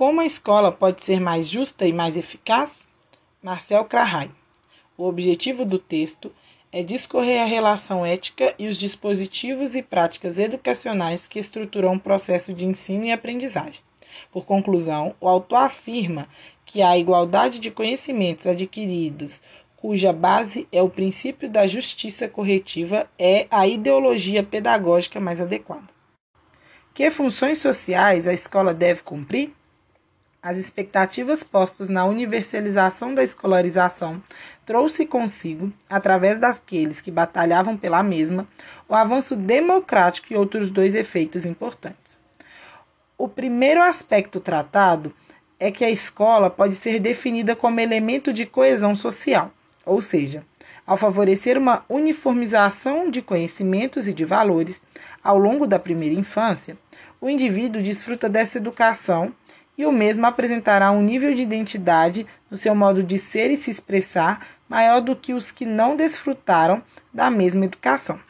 Como a escola pode ser mais justa e mais eficaz? Marcel Krahai. O objetivo do texto é discorrer a relação ética e os dispositivos e práticas educacionais que estruturam o processo de ensino e aprendizagem. Por conclusão, o autor afirma que a igualdade de conhecimentos adquiridos, cuja base é o princípio da justiça corretiva, é a ideologia pedagógica mais adequada. Que funções sociais a escola deve cumprir? As expectativas postas na universalização da escolarização trouxe consigo, através daqueles que batalhavam pela mesma, o avanço democrático e outros dois efeitos importantes. O primeiro aspecto tratado é que a escola pode ser definida como elemento de coesão social, ou seja, ao favorecer uma uniformização de conhecimentos e de valores ao longo da primeira infância, o indivíduo desfruta dessa educação e o mesmo apresentará um nível de identidade no seu modo de ser e se expressar maior do que os que não desfrutaram da mesma educação.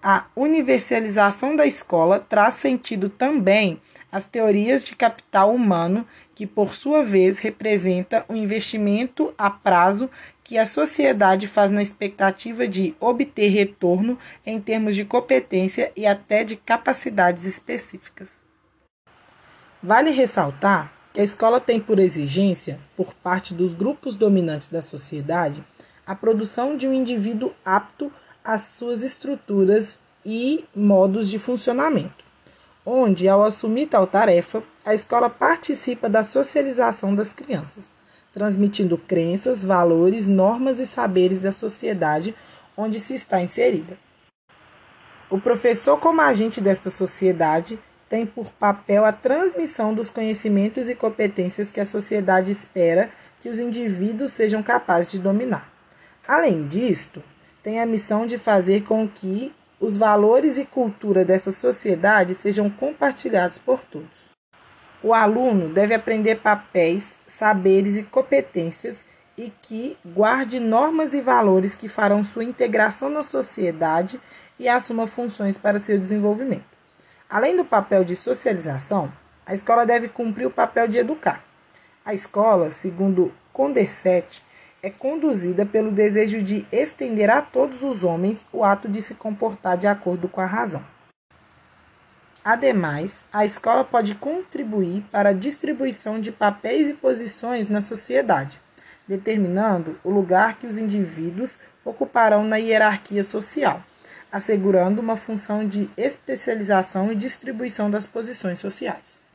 A universalização da escola traz sentido também às teorias de capital humano, que por sua vez representa o um investimento a prazo que a sociedade faz na expectativa de obter retorno em termos de competência e até de capacidades específicas. Vale ressaltar que a escola tem por exigência, por parte dos grupos dominantes da sociedade, a produção de um indivíduo apto às suas estruturas e modos de funcionamento, onde, ao assumir tal tarefa, a escola participa da socialização das crianças, transmitindo crenças, valores, normas e saberes da sociedade onde se está inserida. O professor, como agente desta sociedade, tem por papel a transmissão dos conhecimentos e competências que a sociedade espera que os indivíduos sejam capazes de dominar. Além disto, tem a missão de fazer com que os valores e cultura dessa sociedade sejam compartilhados por todos. O aluno deve aprender papéis, saberes e competências e que guarde normas e valores que farão sua integração na sociedade e assuma funções para seu desenvolvimento. Além do papel de socialização, a escola deve cumprir o papel de educar. A escola, segundo Condorcet, é conduzida pelo desejo de estender a todos os homens o ato de se comportar de acordo com a razão. Ademais, a escola pode contribuir para a distribuição de papéis e posições na sociedade, determinando o lugar que os indivíduos ocuparão na hierarquia social assegurando uma função de especialização e distribuição das posições sociais.